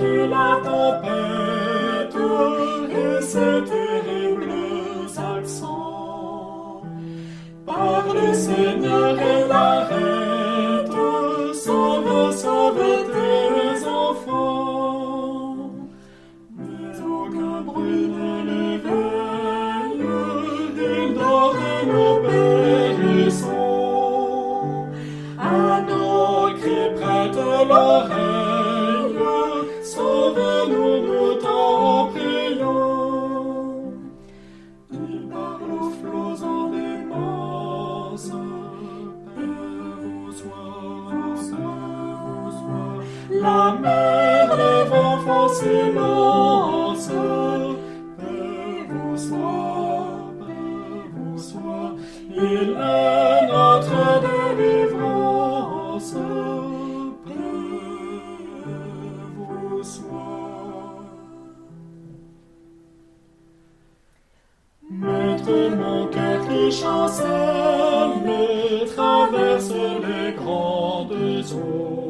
battu la tempête et ses terribles accents. Par le Seigneur et la reine, sauve, sauve tes enfants. Mais aucun bruit ne l'éveille, il dort et nous périssons. À nos cris près de l'oreille, La mer, les vents font silence, Paix vous soit, paix vous soit. Il est notre délivrance, Paix vous soit. Maître, mon cœur traverse les grandes eaux.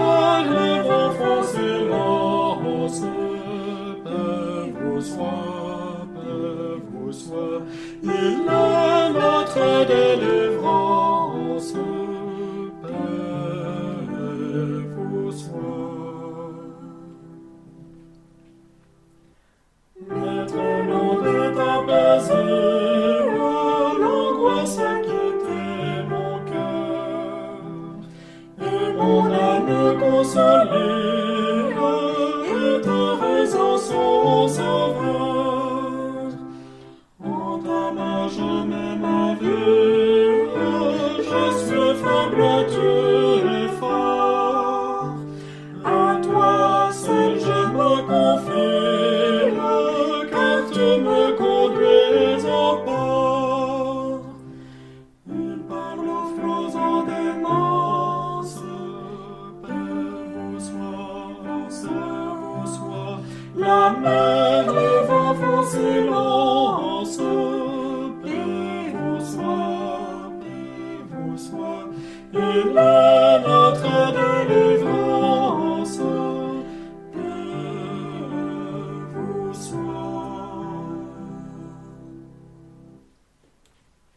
Il est notre délivrance, paix soit. Maître, l'onde est apaisée, l'angoisse a quitté mon cœur, et mon âme consolée est heureuse en son. Silence, paix vous soit, paix vous soit. Est